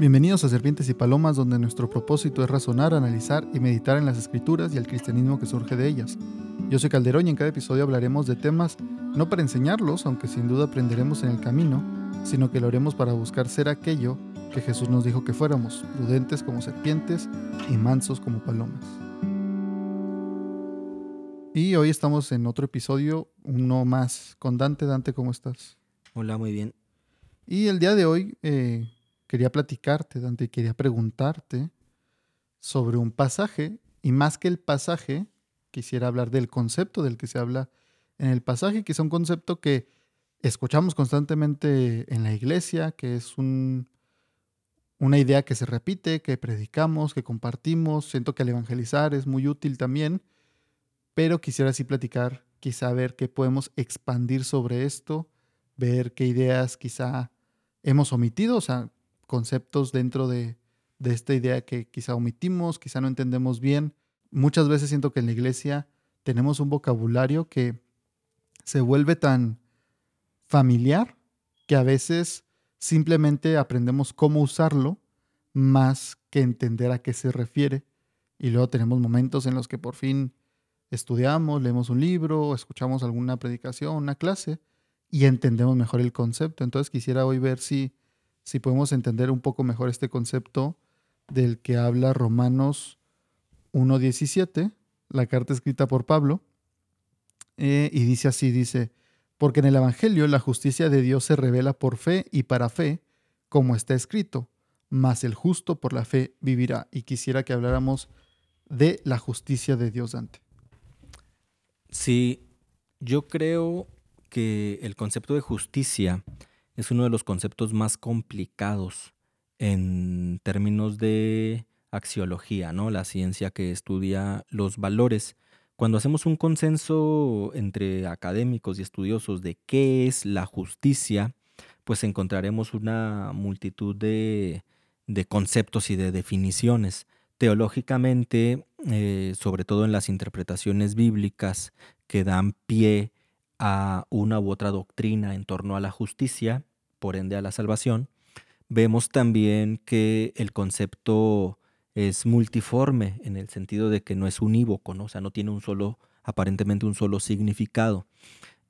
Bienvenidos a Serpientes y Palomas, donde nuestro propósito es razonar, analizar y meditar en las escrituras y el cristianismo que surge de ellas. Yo soy Calderón y en cada episodio hablaremos de temas no para enseñarlos, aunque sin duda aprenderemos en el camino, sino que lo haremos para buscar ser aquello que Jesús nos dijo que fuéramos, prudentes como serpientes y mansos como palomas. Y hoy estamos en otro episodio, uno más, con Dante. Dante, ¿cómo estás? Hola, muy bien. Y el día de hoy eh, quería platicarte, Dante, quería preguntarte sobre un pasaje, y más que el pasaje, quisiera hablar del concepto del que se habla en el pasaje, que es un concepto que escuchamos constantemente en la iglesia, que es un, una idea que se repite, que predicamos, que compartimos. Siento que al evangelizar es muy útil también, pero quisiera así platicar, quizá ver qué podemos expandir sobre esto, ver qué ideas quizá hemos omitido, o sea, conceptos dentro de, de esta idea que quizá omitimos, quizá no entendemos bien. Muchas veces siento que en la iglesia tenemos un vocabulario que se vuelve tan familiar que a veces simplemente aprendemos cómo usarlo más que entender a qué se refiere. Y luego tenemos momentos en los que por fin estudiamos, leemos un libro, escuchamos alguna predicación, una clase y entendemos mejor el concepto. Entonces quisiera hoy ver si, si podemos entender un poco mejor este concepto del que habla Romanos 1.17, la carta escrita por Pablo. Eh, y dice así, dice, porque en el Evangelio la justicia de Dios se revela por fe y para fe, como está escrito, mas el justo por la fe vivirá. Y quisiera que habláramos de la justicia de Dios, Dante. Sí, yo creo que el concepto de justicia es uno de los conceptos más complicados en términos de axiología, ¿no? La ciencia que estudia los valores. Cuando hacemos un consenso entre académicos y estudiosos de qué es la justicia, pues encontraremos una multitud de, conceptos y de definiciones. Teológicamente, eh, sobre todo en las interpretaciones bíblicas que dan pie a una u otra doctrina en torno a la justicia, por ende a la salvación, vemos también que el concepto es multiforme en el sentido de que no es unívoco, ¿no? o sea, no tiene un solo, aparentemente un solo significado.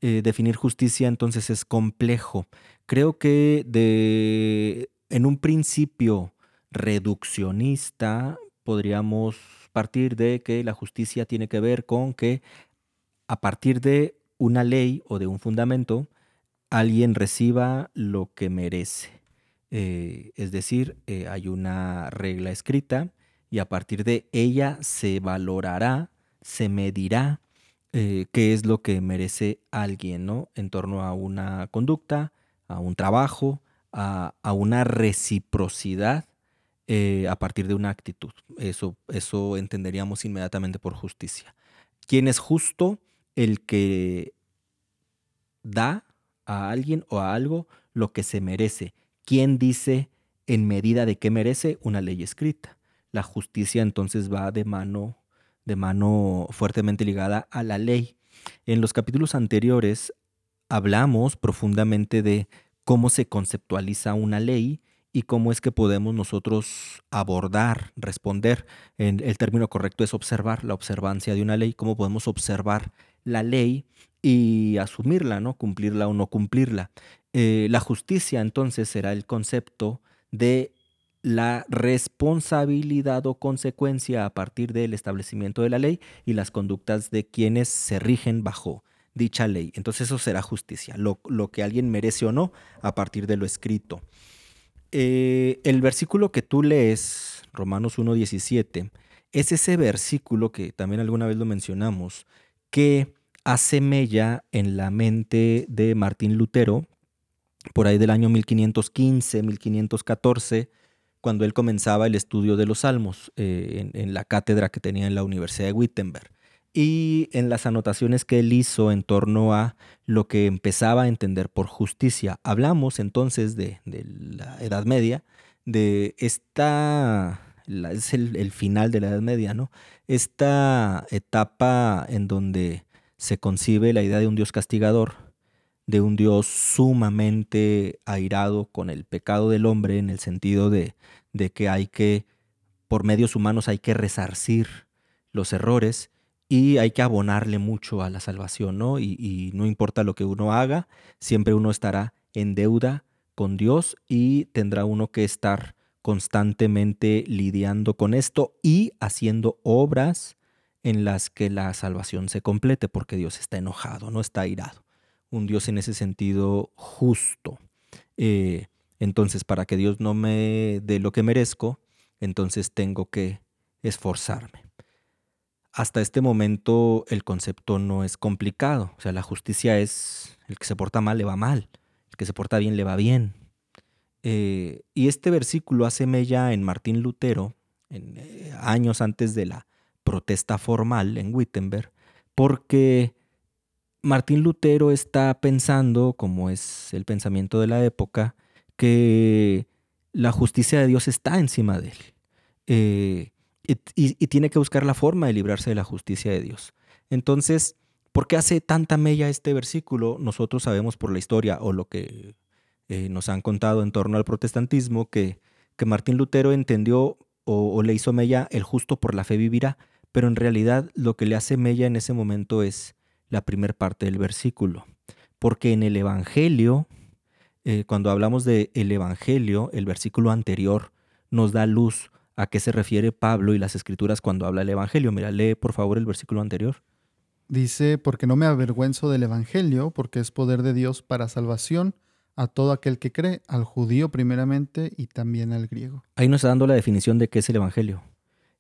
Eh, definir justicia entonces es complejo. Creo que de, en un principio reduccionista podríamos partir de que la justicia tiene que ver con que a partir de una ley o de un fundamento, alguien reciba lo que merece. Eh, es decir, eh, hay una regla escrita y a partir de ella se valorará, se medirá eh, qué es lo que merece alguien, ¿no? En torno a una conducta, a un trabajo, a, una reciprocidad a partir de una actitud. Eso, eso entenderíamos inmediatamente por justicia. ¿Quién es justo? El que da a alguien o a algo lo que se merece ¿Quién dice en medida de qué merece una ley escrita? La justicia entonces va de mano, de mano fuertemente ligada a la ley. En los capítulos anteriores hablamos profundamente de cómo se conceptualiza una ley y cómo es que podemos nosotros abordar, responder. En el término correcto es observar la observancia de una ley, cómo podemos observar la ley y asumirla, ¿no? Cumplirla o no cumplirla. Eh, la justicia entonces será el concepto de la responsabilidad o consecuencia a partir del establecimiento de la ley y las conductas de quienes se rigen bajo dicha ley. Entonces eso será justicia, lo, que alguien merece o no a partir de lo escrito. Eh, el versículo que tú lees, Romanos 1.17, es ese versículo que también alguna vez lo mencionamos, que hace mella en la mente de Martín Lutero por ahí del año 1515, 1514, cuando él comenzaba el estudio de los salmos eh, en, la cátedra que tenía en la Universidad de Wittenberg. Y en las anotaciones que él hizo en torno a lo que empezaba a entender por justicia. Hablamos entonces de, la Edad Media, de esta, es el, el final de la Edad Media, ¿no? Esta etapa en donde se concibe la idea de un Dios castigador, de un Dios sumamente airado con el pecado del hombre en el sentido de, de que hay que, por medios humanos hay que resarcir los errores y hay que abonarle mucho a la salvación, ¿no? Y, y no importa lo que uno haga, siempre uno estará en deuda con Dios y tendrá uno que estar constantemente lidiando con esto y haciendo obras en las que la salvación se complete, porque Dios está enojado, no está airado. Un Dios en ese sentido justo. Eh, entonces, para que Dios no me dé lo que merezco, entonces tengo que esforzarme. Hasta este momento el concepto no es complicado. O sea, la justicia es el que se porta mal le va mal, el que se porta bien le va bien. Eh, y este versículo hace mella en Martín Lutero, en, eh, años antes de la protesta formal en Wittenberg, porque Martín Lutero está pensando, como es el pensamiento de la época, que la justicia de Dios está encima de él. Eh, y, tiene que buscar la forma de librarse de la justicia de Dios. Entonces, ¿por qué hace tanta mella este versículo? Nosotros sabemos por la historia o lo que eh, nos han contado en torno al protestantismo que, que Martín Lutero entendió o, o, le hizo mella el justo por la fe vivirá, pero en realidad lo que le hace mella en ese momento es la primera parte del versículo, porque en el Evangelio, eh, cuando hablamos del el Evangelio, el versículo anterior nos da luz a qué se refiere Pablo y las escrituras cuando habla del Evangelio. Mira, lee por favor el versículo anterior. Dice, porque no me avergüenzo del Evangelio, porque es poder de Dios para salvación a todo aquel que cree, al judío primeramente y también al griego. Ahí nos está dando la definición de qué es el Evangelio.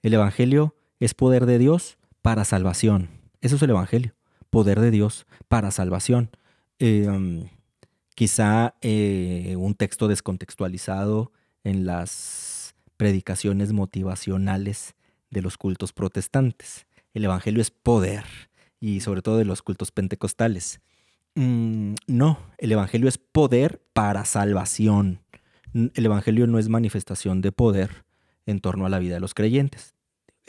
El Evangelio es poder de Dios para salvación. Eso es el Evangelio. Poder de Dios para salvación. Eh, quizá eh, un texto descontextualizado en las predicaciones motivacionales de los cultos protestantes. El Evangelio es poder y sobre todo de los cultos pentecostales. Mm, no, el Evangelio es poder para salvación. El Evangelio no es manifestación de poder en torno a la vida de los creyentes.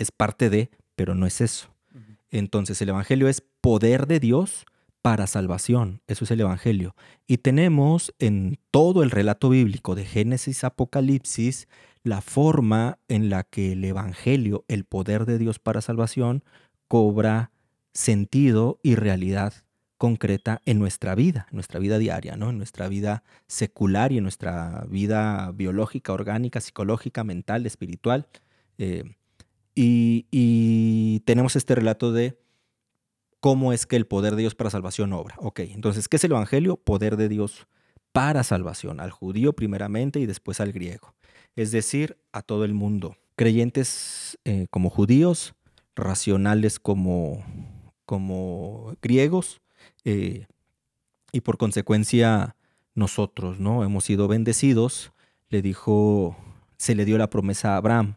Es parte de, pero no es eso. Entonces el Evangelio es poder de Dios para salvación. Eso es el Evangelio. Y tenemos en todo el relato bíblico de Génesis, Apocalipsis, la forma en la que el Evangelio, el poder de Dios para salvación, cobra sentido y realidad concreta en nuestra vida, en nuestra vida diaria, ¿no? en nuestra vida secular y en nuestra vida biológica, orgánica, psicológica, mental, espiritual. Eh, y, tenemos este relato de cómo es que el poder de Dios para salvación obra. Ok, entonces, ¿qué es el Evangelio? Poder de Dios para salvación, al judío primeramente y después al griego. Es decir, a todo el mundo. Creyentes eh, como judíos, racionales como, como griegos, eh, y por consecuencia nosotros, ¿no? Hemos sido bendecidos. Le dijo, se le dio la promesa a Abraham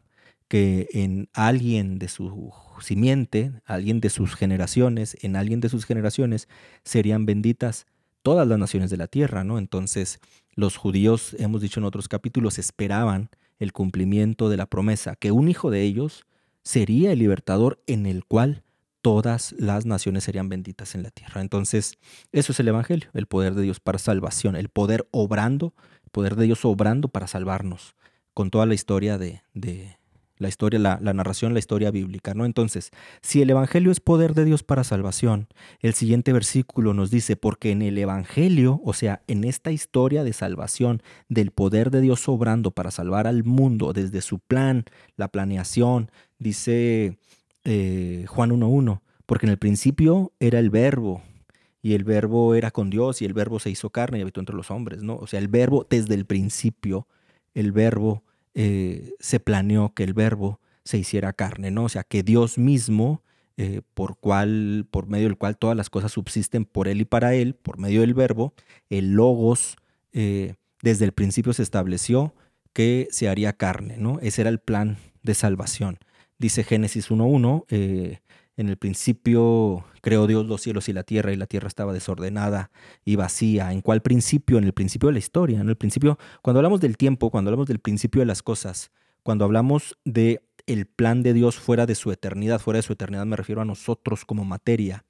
que en alguien de su simiente, alguien de sus generaciones, en alguien de sus generaciones serían benditas todas las naciones de la tierra, ¿no? Entonces, los judíos, hemos dicho en otros capítulos, esperaban el cumplimiento de la promesa, que un hijo de ellos sería el libertador en el cual todas las naciones serían benditas en la tierra. Entonces, eso es el Evangelio, el poder de Dios para salvación, el poder obrando, el poder de Dios obrando para salvarnos, con toda la historia de, de la historia, la, narración, la historia bíblica, ¿no? Entonces, si el Evangelio es poder de Dios para salvación, el siguiente versículo nos dice, porque en el Evangelio, o sea, en esta historia de salvación, del poder de Dios obrando para salvar al mundo desde su plan, la planeación, dice eh, Juan 1.1, porque en el principio era el verbo, y el verbo era con Dios, y el verbo se hizo carne y habitó entre los hombres, ¿no? O sea, el verbo, desde el principio, el verbo eh, se planeó que el verbo se hiciera carne, ¿no? O sea, que Dios mismo, eh, por, cual, por medio del cual todas las cosas subsisten por Él y para Él, por medio del verbo, el logos, eh, desde el principio se estableció que se haría carne, ¿no? Ese era el plan de salvación. Dice Génesis 1.1, eh, en el principio creó Dios los cielos y la tierra y la tierra estaba desordenada y vacía. ¿En cuál principio? En el principio de la historia. En el principio, cuando hablamos del tiempo, cuando hablamos del principio de las cosas, cuando hablamos de el plan de Dios fuera de su eternidad, fuera de su eternidad me refiero a nosotros como materia.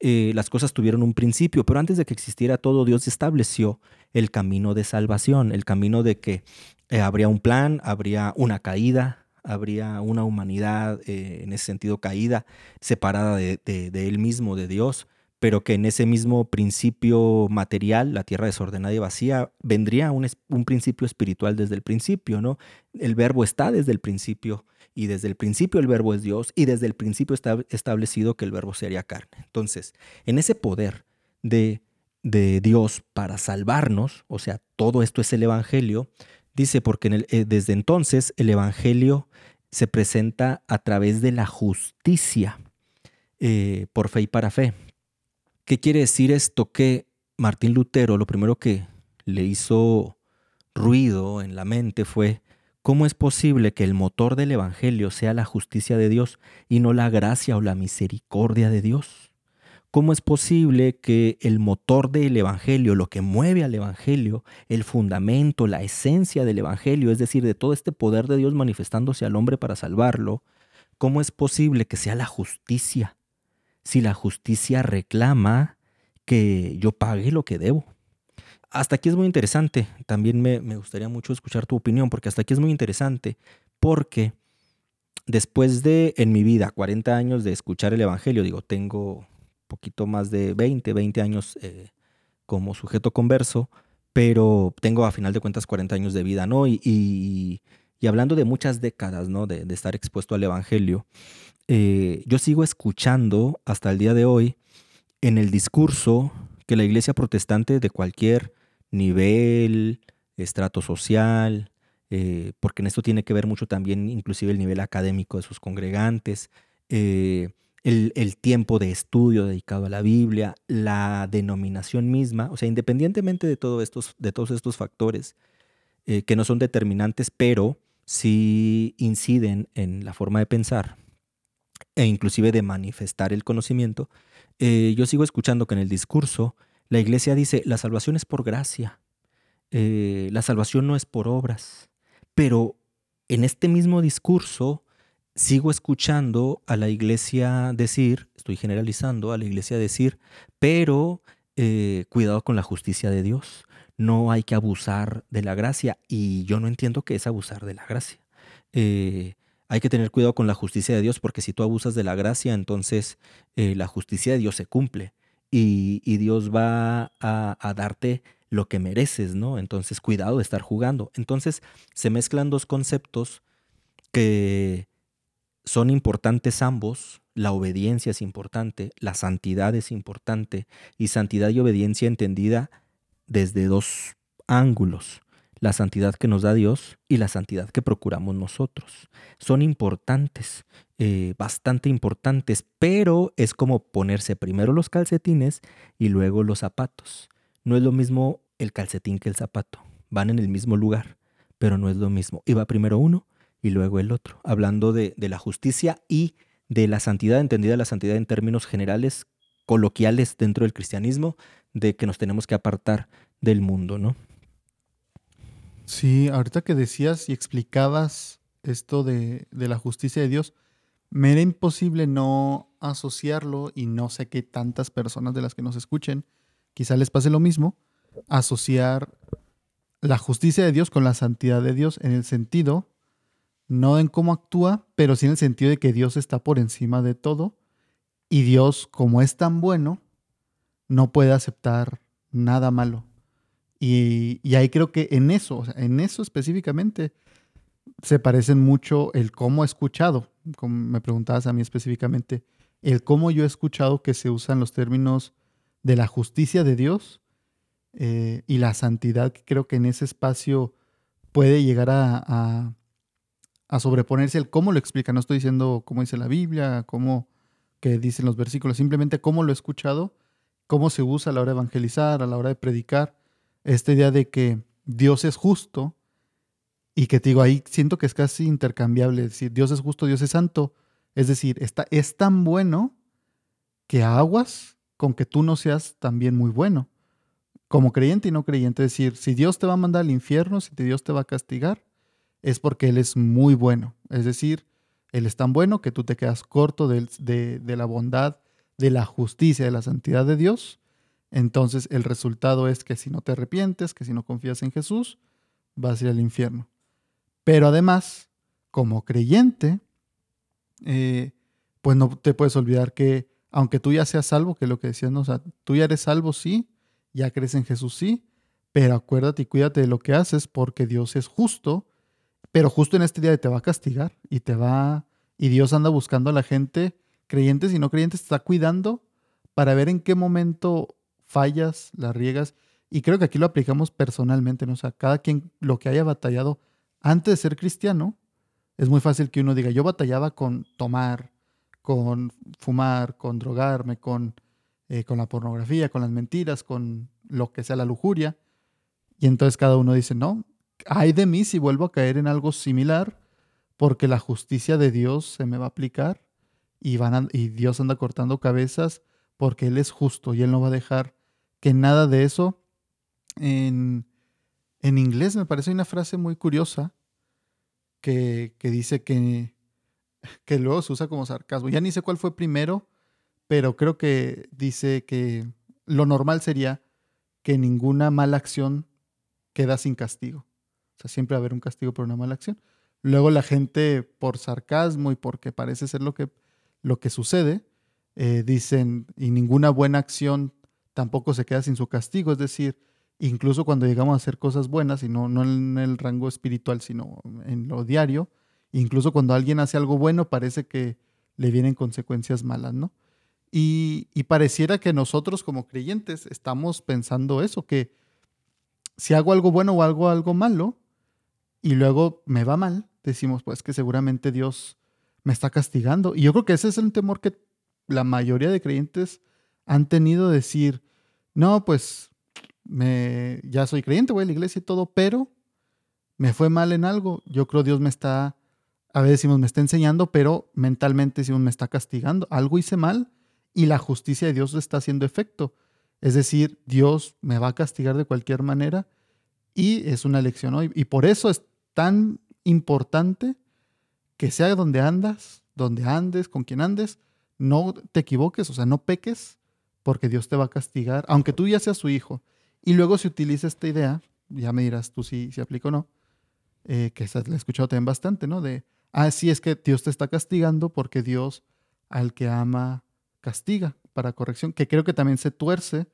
Eh, las cosas tuvieron un principio, pero antes de que existiera todo, Dios estableció el camino de salvación, el camino de que eh, habría un plan, habría una caída, habría una humanidad eh, en ese sentido caída, separada de, él mismo, de Dios, pero que en ese mismo principio material, la tierra desordenada y vacía, vendría un, principio espiritual desde el principio, ¿no? El verbo está desde el principio y desde el principio el verbo es Dios y desde el principio está establecido que el verbo sería carne. Entonces, en ese poder de, de Dios para salvarnos, o sea, todo esto es el Evangelio, dice, porque eh, desde entonces el Evangelio se presenta a través de la justicia eh, por fe y para fe. ¿Qué quiere decir esto? Que Martín Lutero lo primero que le hizo ruido en la mente fue ¿Cómo es posible que el motor del Evangelio sea la justicia de Dios y no la gracia o la misericordia de Dios? ¿Cómo es posible que el motor del Evangelio, lo que mueve al Evangelio, el fundamento, la esencia del Evangelio, es decir, de todo este poder de Dios manifestándose al hombre para salvarlo, cómo es posible que sea la justicia? Si la justicia reclama que yo pague lo que debo hasta aquí es muy interesante. También me, gustaría mucho escuchar tu opinión, porque hasta aquí es muy interesante, porque después de, en mi vida, 40 años de escuchar el Evangelio, digo, tengo poquito más de 20, 20 años eh, como sujeto converso, pero tengo a final de cuentas 40 años de vida, ¿no? Y, y, hablando de muchas décadas, ¿no? De, estar expuesto al Evangelio, eh, yo sigo escuchando hasta el día de hoy en el discurso que la iglesia protestante de cualquier nivel, estrato social, eh, porque en esto tiene que ver mucho también inclusive el nivel académico de sus congregantes, eh, el, tiempo de estudio dedicado a la Biblia, la denominación misma, o sea, independientemente de, todos estos factores eh, que no son determinantes, pero sí inciden en la forma de pensar e inclusive de manifestar el conocimiento, yo sigo escuchando que en el discurso la iglesia dice, la salvación es por gracia, eh, la salvación no es por obras, pero en este mismo discurso sigo escuchando a la iglesia decir, estoy generalizando, a la iglesia decir, pero eh, cuidado con la justicia de Dios, no hay que abusar de la gracia y yo no entiendo qué es abusar de la gracia. Eh, hay que tener cuidado con la justicia de Dios porque si tú abusas de la gracia, entonces la justicia de Dios se cumple y, Dios va a, darte lo que mereces, ¿no? Entonces, cuidado de estar jugando. Entonces, se mezclan dos conceptos que son importantes ambos. La obediencia es importante, la santidad es importante, y santidad y obediencia entendida desde dos ángulos la santidad que nos da Dios y la santidad que procuramos nosotros. Son importantes, eh, bastante importantes, pero es como ponerse primero los calcetines y luego los zapatos. No es lo mismo el calcetín que el zapato. Van en el mismo lugar, pero no es lo mismo. Y va primero uno y luego el otro. Hablando de, de la justicia y de la santidad, entendida la santidad en términos generales, coloquiales dentro del cristianismo, de que nos tenemos que apartar del mundo, ¿no? Sí, ahorita que decías y explicabas esto de, la justicia de Dios, me era imposible no asociarlo y no sé qué tantas personas de las que nos escuchen, quizá les pase lo mismo, asociar la justicia de Dios con la santidad de Dios en el sentido, no en cómo actúa, pero sí en el sentido de que Dios está por encima de todo y Dios, como es tan bueno, no puede aceptar nada malo. Y, ahí creo que en eso, en eso específicamente, se parecen mucho el cómo he escuchado, como me preguntabas a mí específicamente, el cómo yo he escuchado que se usan los términos de la justicia de Dios eh, y la santidad, que creo que en ese espacio puede llegar a, sobreponerse el cómo lo explica. No estoy diciendo cómo dice la Biblia, cómo que dicen los versículos, simplemente cómo lo he escuchado, cómo se usa a la hora de evangelizar, a la hora de predicar. Esta idea de que Dios es justo y que te digo, ahí siento que es casi intercambiable, es decir, Dios es justo, Dios es santo, es decir, está, es tan bueno que aguas con que tú no seas también muy bueno, como creyente y no creyente, es decir, si Dios te va a mandar al infierno, si Dios te va a castigar, es porque Él es muy bueno, es decir, Él es tan bueno que tú te quedas corto de, la bondad, de la justicia, de la santidad de Dios, entonces el resultado es que si no te arrepientes, que si no confías en Jesús, vas a ir al infierno. Pero además, como creyente, eh, pues no te puedes olvidar que aunque tú ya seas salvo, que es lo que decías, ¿no? o sea, tú ya eres salvo, sí, ya crees en Jesús, sí, pero acuérdate y cuídate de lo que haces porque Dios es justo, pero justo en este día te va a castigar y te va, y Dios anda buscando a la gente, creyentes y no creyentes, te está cuidando para ver en qué momento fallas, la riegas. Y creo que aquí lo aplicamos personalmente, ¿no? O sea, cada quien lo que haya batallado antes de ser cristiano, es muy fácil que uno diga, yo batallaba con tomar, con fumar, con drogarme, con, eh, con la pornografía, con las mentiras, con lo que sea la lujuria. Y entonces cada uno dice, no, hay de mí si vuelvo a caer en algo similar, porque la justicia de Dios se me va a aplicar y Dios anda cortando cabezas porque Él es justo y Él no va a dejar que nada de eso. En, en inglés me parece una frase muy curiosa que, que dice que, que luego se usa como sarcasmo. Ya ni sé cuál fue primero, pero creo que dice que lo normal sería que ninguna mala acción queda sin castigo. O sea, siempre va a haber un castigo por una mala acción. Luego la gente, por sarcasmo y porque parece ser lo que, lo que sucede, eh, dicen, y ninguna buena acción tampoco se queda sin su castigo. Es decir, incluso cuando llegamos a hacer cosas buenas, y no, no en el rango espiritual, sino en lo diario, incluso cuando alguien hace algo bueno, parece que le vienen consecuencias malas, ¿no? Y, y pareciera que nosotros como creyentes estamos pensando eso, que si hago algo bueno o algo, algo malo, y luego me va mal, decimos, pues que seguramente Dios me está castigando. Y yo creo que ese es un temor que la mayoría de creyentes han tenido, decir, no, pues me, ya soy creyente, voy a la iglesia y todo, pero me fue mal en algo. Yo creo Dios me está, a veces decimos, me está enseñando, pero mentalmente decimos, me está castigando. Algo hice mal y la justicia de Dios está haciendo efecto. Es decir, Dios me va a castigar de cualquier manera y es una lección hoy. Y por eso es tan importante que sea donde andas, donde andes, con quien andes, no te equivoques, o sea, no peques, porque Dios te va a castigar, aunque tú ya seas su hijo. Y luego se utiliza esta idea, ya me dirás tú si, si aplica o no, eh, que la he escuchado también bastante, ¿no? De, ah, sí, es que Dios te está castigando porque Dios al que ama castiga para corrección, que creo que también se tuerce,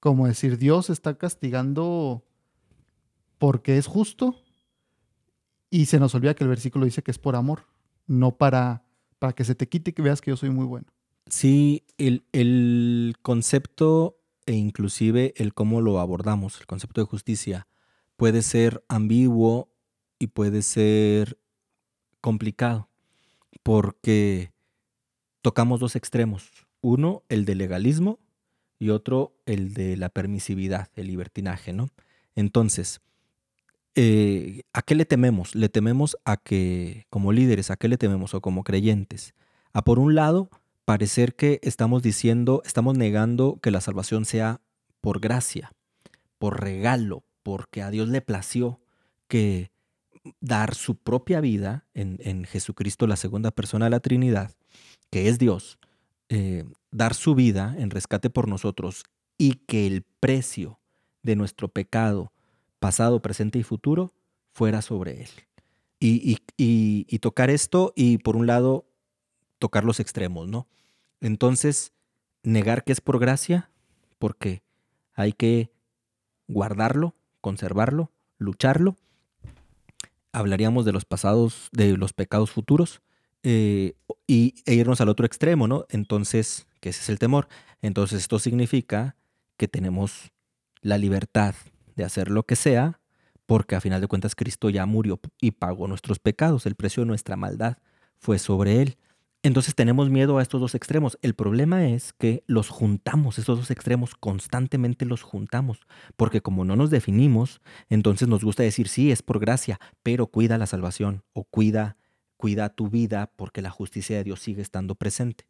como decir, Dios está castigando porque es justo, y se nos olvida que el versículo dice que es por amor, no para, para que se te quite y que veas que yo soy muy bueno. Sí, el, el concepto e inclusive el cómo lo abordamos, el concepto de justicia, puede ser ambiguo y puede ser complicado, porque tocamos dos extremos. Uno, el de legalismo y otro, el de la permisividad, el libertinaje, ¿no? Entonces, eh, ¿a qué le tememos? Le tememos a que, como líderes, ¿a qué le tememos o como creyentes? A por un lado, parecer que estamos diciendo, estamos negando que la salvación sea por gracia, por regalo, porque a Dios le plació que dar su propia vida en, Jesucristo, la segunda persona de la Trinidad, que es Dios, eh, dar su vida en rescate por nosotros y que el precio de nuestro pecado, pasado, presente y futuro, fuera sobre él. Y, y tocar esto y por un lado tocar los extremos, ¿no? Entonces, negar que es por gracia, porque hay que guardarlo, conservarlo, lucharlo. Hablaríamos de los pasados, de los pecados futuros, eh, y, e irnos al otro extremo, ¿no? Entonces, que ese es el temor. Entonces, esto significa que tenemos la libertad de hacer lo que sea, porque a final de cuentas Cristo ya murió y pagó nuestros pecados, el precio de nuestra maldad fue sobre él. Entonces tenemos miedo a estos dos extremos. El problema es que los juntamos, estos dos extremos, constantemente los juntamos, porque como no nos definimos, entonces nos gusta decir, sí, es por gracia, pero cuida la salvación o cuida, cuida tu vida porque la justicia de Dios sigue estando presente.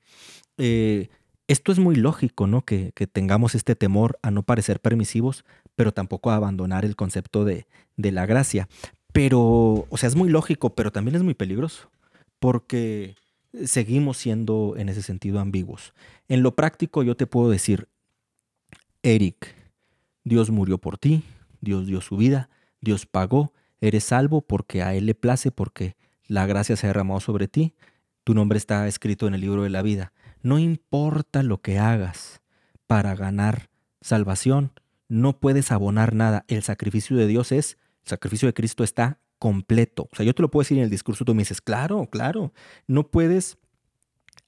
Eh, esto es muy lógico, ¿no? Que, que, tengamos este temor a no parecer permisivos, pero tampoco abandonar el concepto de, de la gracia. Pero, o sea, es muy lógico, pero también es muy peligroso, porque seguimos siendo en ese sentido ambiguos. En lo práctico yo te puedo decir, Eric, Dios murió por ti, Dios dio su vida, Dios pagó, Eres salvo porque a Él le place, porque la gracia se ha derramado sobre ti. Tu nombre está escrito en el libro de la vida. No importa lo que hagas para ganar salvación, no puedes abonar nada. El sacrificio de Dios es, el sacrificio de Cristo está completo. O sea, yo te lo puedo decir en el discurso, tú me dices, claro, claro, no puedes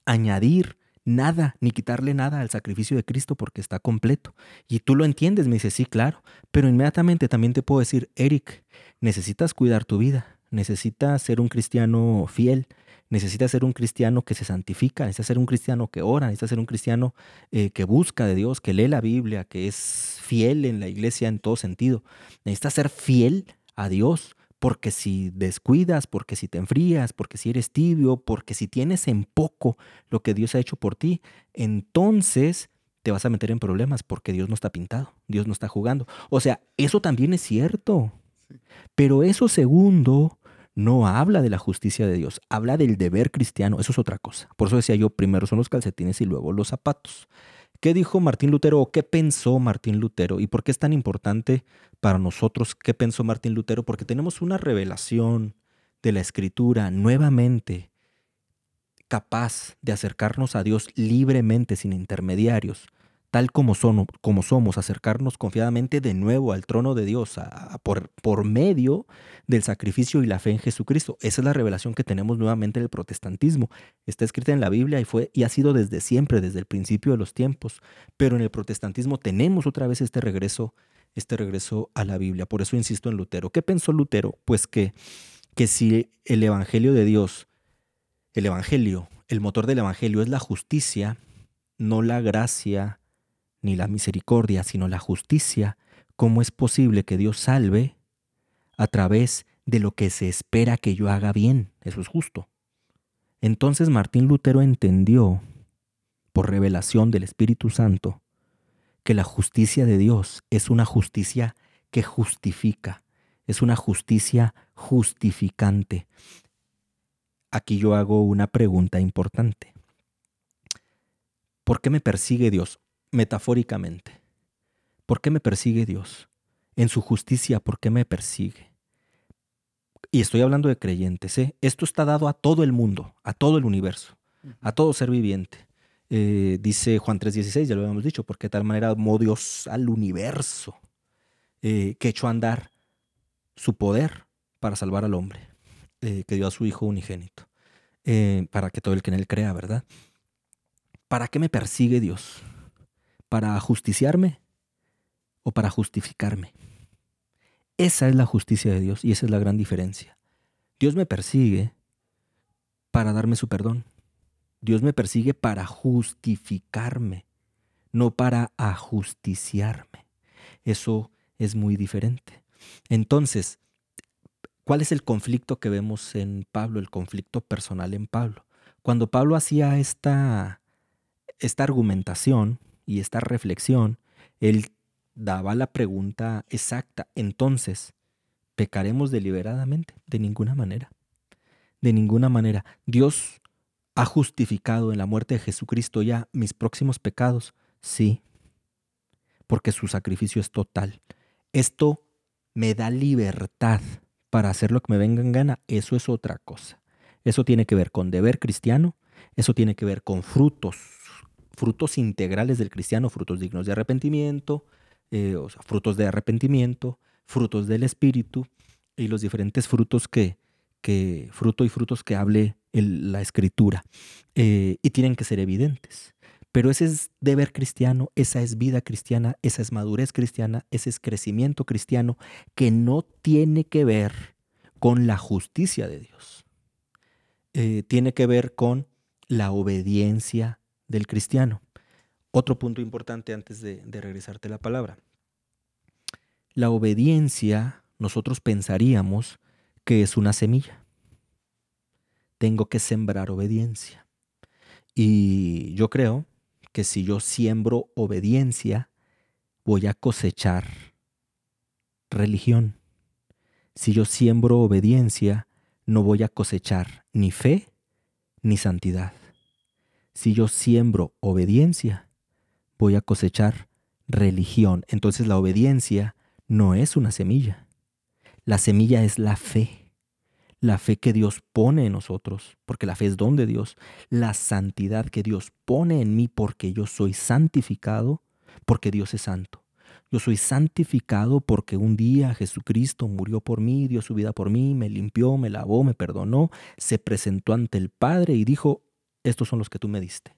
añadir nada ni quitarle nada al sacrificio de Cristo porque está completo. Y tú lo entiendes, me dices, sí, claro, pero inmediatamente también te puedo decir, Eric, necesitas cuidar tu vida, necesitas ser un cristiano fiel, necesitas ser un cristiano que se santifica, necesitas ser un cristiano que ora, necesitas ser un cristiano eh, que busca de Dios, que lee la Biblia, que es fiel en la iglesia en todo sentido. Necesitas ser fiel a Dios, porque si descuidas, porque si te enfrías, porque si eres tibio, porque si tienes en poco lo que Dios ha hecho por ti, entonces te vas a meter en problemas porque Dios no está pintado, Dios no está jugando. O sea, eso también es cierto. Pero eso segundo no habla de la justicia de Dios, habla del deber cristiano, eso es otra cosa. Por eso decía yo, primero son los calcetines y luego los zapatos. ¿Qué dijo Martín Lutero o qué pensó Martín Lutero? ¿Y por qué es tan importante para nosotros qué pensó Martín Lutero? Porque tenemos una revelación de la escritura nuevamente capaz de acercarnos a Dios libremente, sin intermediarios, tal como, somos, acercarnos confiadamente de nuevo al trono de Dios por, por medio del sacrificio y la fe en Jesucristo. Esa es la revelación que tenemos nuevamente en el protestantismo. Está escrita en la Biblia y, fue, y ha sido desde siempre, desde el principio de los tiempos. Pero en el protestantismo tenemos otra vez este regreso, este regreso a la Biblia. Por eso insisto en Lutero. ¿Qué pensó Lutero? Pues que, que si el Evangelio de Dios, el Evangelio, el motor del Evangelio es la justicia, no la gracia, ni la misericordia, sino la justicia, ¿cómo es posible que Dios salve a través de lo que se espera que yo haga bien? Eso es justo. Entonces Martín Lutero entendió, por revelación del Espíritu Santo, que la justicia de Dios es una justicia que justifica, es una justicia justificante. Aquí yo hago una pregunta importante. ¿Por qué me persigue Dios? Metafóricamente. ¿Por qué me persigue Dios? En su justicia, ¿por qué me persigue? Y estoy hablando de creyentes. ¿eh? Esto está dado a todo el mundo, a todo el universo, a todo ser viviente. Eh, dice Juan 3:16, ya lo habíamos dicho, porque de tal manera amó Dios al universo eh, que echó a andar su poder para salvar al hombre, que dio a su Hijo unigénito, para que todo el que en él crea, ¿verdad? ¿Para qué me persigue Dios? Para justiciarme o para justificarme. Esa es la justicia de Dios y esa es la gran diferencia. Dios me persigue para darme su perdón. Dios me persigue para justificarme, no para ajusticiarme. Eso es muy diferente. Entonces, ¿cuál es el conflicto que vemos en Pablo, el conflicto personal en Pablo? Cuando Pablo hacía esta, esta argumentación, y esta reflexión, él daba la pregunta exacta. Entonces, ¿pecaremos deliberadamente? De ninguna manera. De ninguna manera. Dios ha justificado en la muerte de Jesucristo ya mis próximos pecados. Sí, porque su sacrificio es total. Esto me da libertad para hacer lo que me venga en gana. Eso es otra cosa. Eso tiene que ver con deber cristiano, eso tiene que ver con frutos frutos integrales del cristiano, frutos dignos de arrepentimiento, eh, o sea, frutos de arrepentimiento, frutos del Espíritu y los diferentes frutos que, que fruto y frutos que hable la Escritura. Eh, y tienen que ser evidentes. Pero ese es deber cristiano, esa es vida cristiana, esa es madurez cristiana, ese es crecimiento cristiano que no tiene que ver con la justicia de Dios. Eh, tiene que ver con la obediencia del cristiano. Otro punto importante antes de, regresarte la palabra. La obediencia, nosotros pensaríamos que es una semilla. Tengo que sembrar obediencia. Y yo creo que si yo siembro obediencia, voy a cosechar religión. Si yo siembro obediencia, no voy a cosechar ni fe ni santidad. Si yo siembro obediencia, voy a cosechar religión. Entonces la obediencia no es una semilla. La semilla es la fe, la fe que Dios pone en nosotros, porque la fe es don de Dios, la santidad que Dios pone en mí porque yo soy santificado, porque Dios es santo. Yo soy santificado porque un día Jesucristo murió por mí, dio su vida por mí, me limpió, me lavó, me perdonó, se presentó ante el Padre y dijo, estos son los que tú me diste.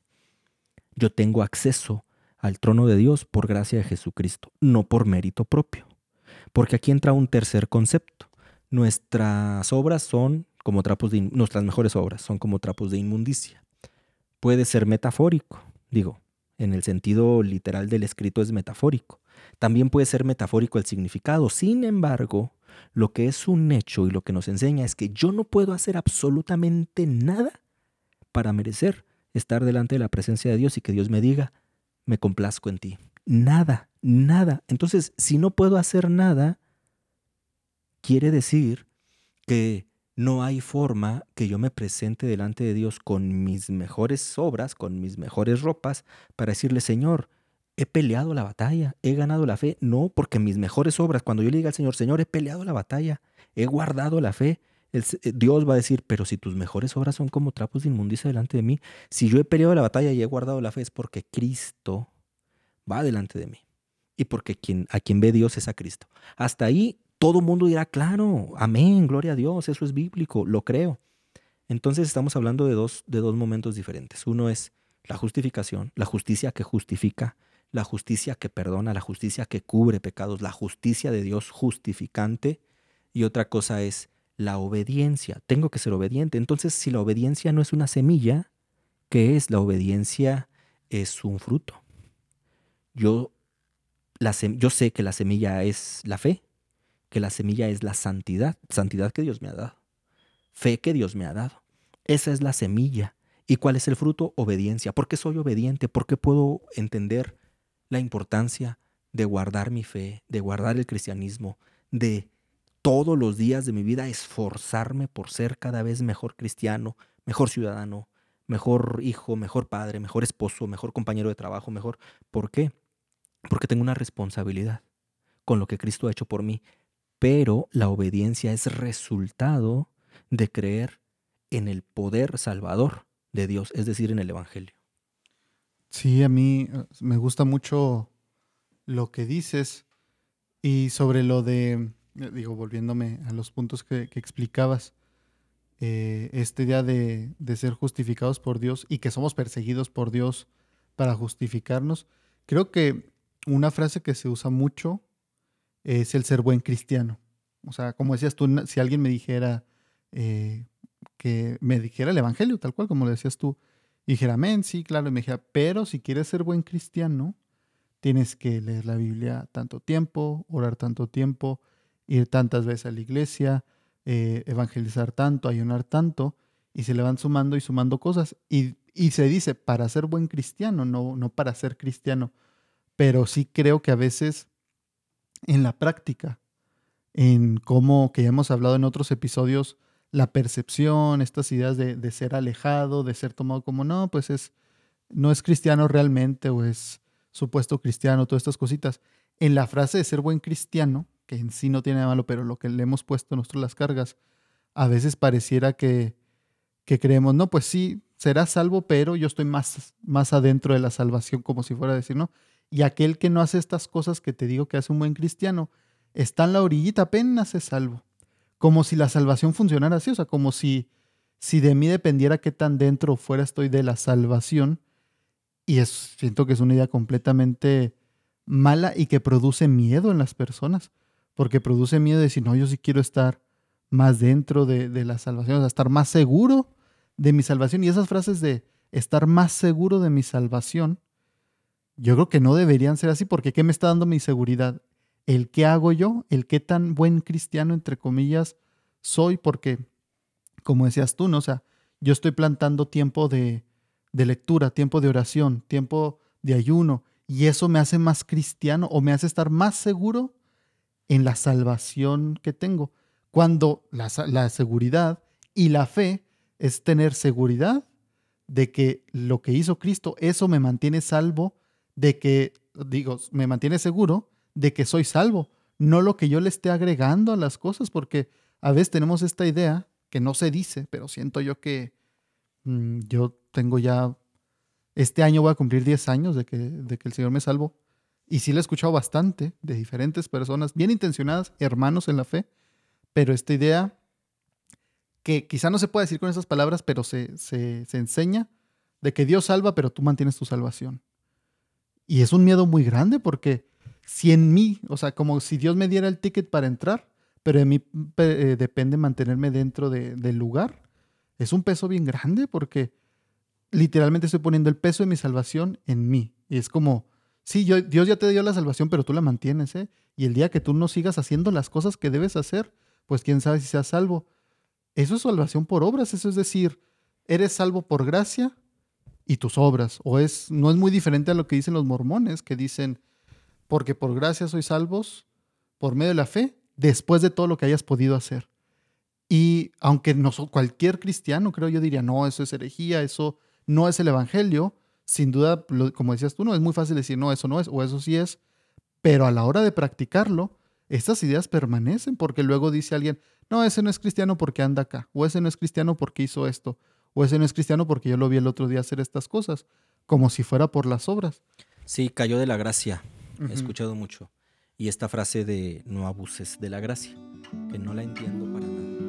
Yo tengo acceso al trono de Dios por gracia de Jesucristo, no por mérito propio. Porque aquí entra un tercer concepto. Nuestras obras son como trapos de nuestras mejores obras son como trapos de inmundicia. Puede ser metafórico, digo, en el sentido literal del escrito es metafórico. También puede ser metafórico el significado. Sin embargo, lo que es un hecho y lo que nos enseña es que yo no puedo hacer absolutamente nada para merecer estar delante de la presencia de Dios y que Dios me diga, me complazco en ti. Nada, nada. Entonces, si no puedo hacer nada, quiere decir que no hay forma que yo me presente delante de Dios con mis mejores obras, con mis mejores ropas, para decirle, Señor, he peleado la batalla, he ganado la fe. No, porque mis mejores obras, cuando yo le diga al Señor, Señor, he peleado la batalla, he guardado la fe, eh, Dios va a decir, pero si tus mejores obras son como trapos de inmundicia delante de mí, si yo he peleado la batalla y he guardado la fe es porque Cristo va delante de mí. Y porque quien, a quien ve Dios es a Cristo. Hasta ahí todo mundo dirá, claro, amén, gloria a Dios, eso es bíblico, lo creo. Entonces estamos hablando de dos, de dos momentos diferentes. Uno es la justificación, la justicia que justifica, la justicia que perdona, la justicia que cubre pecados, la justicia de Dios justificante. Y otra cosa es la obediencia. Tengo que ser obediente. Entonces, si la obediencia no es una semilla, ¿qué es? La obediencia es un fruto. Yo, la, yo sé que la semilla es la fe, que la semilla es la santidad, santidad que Dios me ha dado, fe que Dios me ha dado. Esa es la semilla. ¿Y cuál es el fruto? Obediencia. ¿Por qué soy obediente? ¿Por qué puedo entender la importancia de guardar mi fe, de guardar el cristianismo, de todos los días de mi vida esforzarme por ser cada vez mejor cristiano, mejor ciudadano, mejor hijo, mejor padre, mejor esposo, mejor compañero de trabajo, mejor. ¿Por qué? Porque tengo una responsabilidad con lo que Cristo ha hecho por mí. Pero la obediencia es resultado de creer en el poder salvador de Dios, es decir, en el Evangelio. Sí, a mí eh, me gusta mucho lo que dices y sobre lo de, digo, volviéndome a los puntos que, explicabas, eh, este día de, de, ser justificados por Dios y que somos perseguidos por Dios para justificarnos, creo que una frase que se usa mucho es el ser buen cristiano. O sea, como decías tú, si alguien me dijera que me dijera el Evangelio, tal cual como lo decías tú, y dijera, amén, sí, claro. Y me dijera, pero si quieres ser buen cristiano, tienes que leer la Biblia tanto tiempo, orar tanto tiempo, ir tantas veces a la iglesia, eh, evangelizar tanto, ayunar tanto, y se le van sumando y sumando cosas. Y, y, se dice, para ser buen cristiano, no, no para ser cristiano. Pero sí creo que a veces en la práctica, en cómo, que hemos hablado en otros episodios, la percepción, estas ideas de, ser alejado, de ser tomado como no, pues es, no es cristiano realmente o es supuesto cristiano, todas estas cositas. En la frase de ser buen cristiano, que en sí no tiene nada malo, pero lo que le hemos puesto nosotros las cargas, a veces pareciera que, que creemos, no, pues sí, será salvo, pero yo estoy más, más adentro de la salvación, como si fuera a decir, ¿no? Y aquel que no hace estas cosas que te digo que hace un buen cristiano, está en la orillita, apenas es salvo como si la salvación funcionara así, o sea, como si, si de mí dependiera qué tan dentro o fuera estoy de la salvación. Y es, siento que es una idea completamente mala y que produce miedo en las personas, porque produce miedo de decir, no, yo sí quiero estar más dentro de, la salvación, o sea, estar más seguro de mi salvación. Y esas frases de estar más seguro de mi salvación, yo creo que no deberían ser así, porque ¿qué me está dando mi seguridad? el qué hago yo, el qué tan buen cristiano, entre comillas, soy, porque, como decías tú, ¿no? O sea, yo estoy plantando tiempo de, de lectura, tiempo de oración, tiempo de ayuno, y eso me hace más cristiano o me hace estar más seguro en la salvación que tengo. Cuando la, seguridad y la fe es tener seguridad de que lo que hizo Cristo, eso me mantiene salvo, de que, digo, me mantiene seguro de que soy salvo, no lo que yo le esté agregando a las cosas, porque a veces tenemos esta idea que no se dice, pero siento yo que mm, yo tengo ya, este año voy a cumplir 10 años de que, de que el Señor me salvó. Y sí lo he escuchado bastante de diferentes personas, bien intencionadas, hermanos en la fe, pero esta idea que quizá no se puede decir con esas palabras, pero se, se, se enseña de que Dios salva, pero tú mantienes tu salvación. Y es un miedo muy grande porque si en mí, o sea, como si Dios me diera el ticket para entrar, pero de mí eh, depende mantenerme dentro del lugar, es un peso bien grande porque literalmente estoy poniendo el peso de mi salvación en mí. Y es como, sí, Dios ya te dio la salvación, pero tú la mantienes, ¿eh? Y el día que tú no sigas haciendo las cosas que debes hacer, pues quién sabe si seas salvo. Eso es salvación por obras, eso es decir, eres salvo por gracia y tus obras. O es, no es muy diferente a lo que dicen los mormones, que dicen, porque por gracia sois salvos por medio de la fe, después de todo lo que hayas podido hacer. Y aunque no, cualquier cristiano, creo yo, diría, no, eso es herejía, eso no es el Evangelio, sin duda, como decías tú, no es muy fácil decir, no, eso no es, o eso sí es, pero a la hora de practicarlo, estas ideas permanecen, porque luego dice alguien, no, ese no es cristiano porque anda acá, o ese no es cristiano porque hizo esto, o ese no es cristiano porque yo lo vi el otro día hacer estas cosas, como si fuera por las obras. Sí, cayó de la gracia. He escuchado mucho. Y esta frase de no abuses de la gracia, que no la entiendo para nada.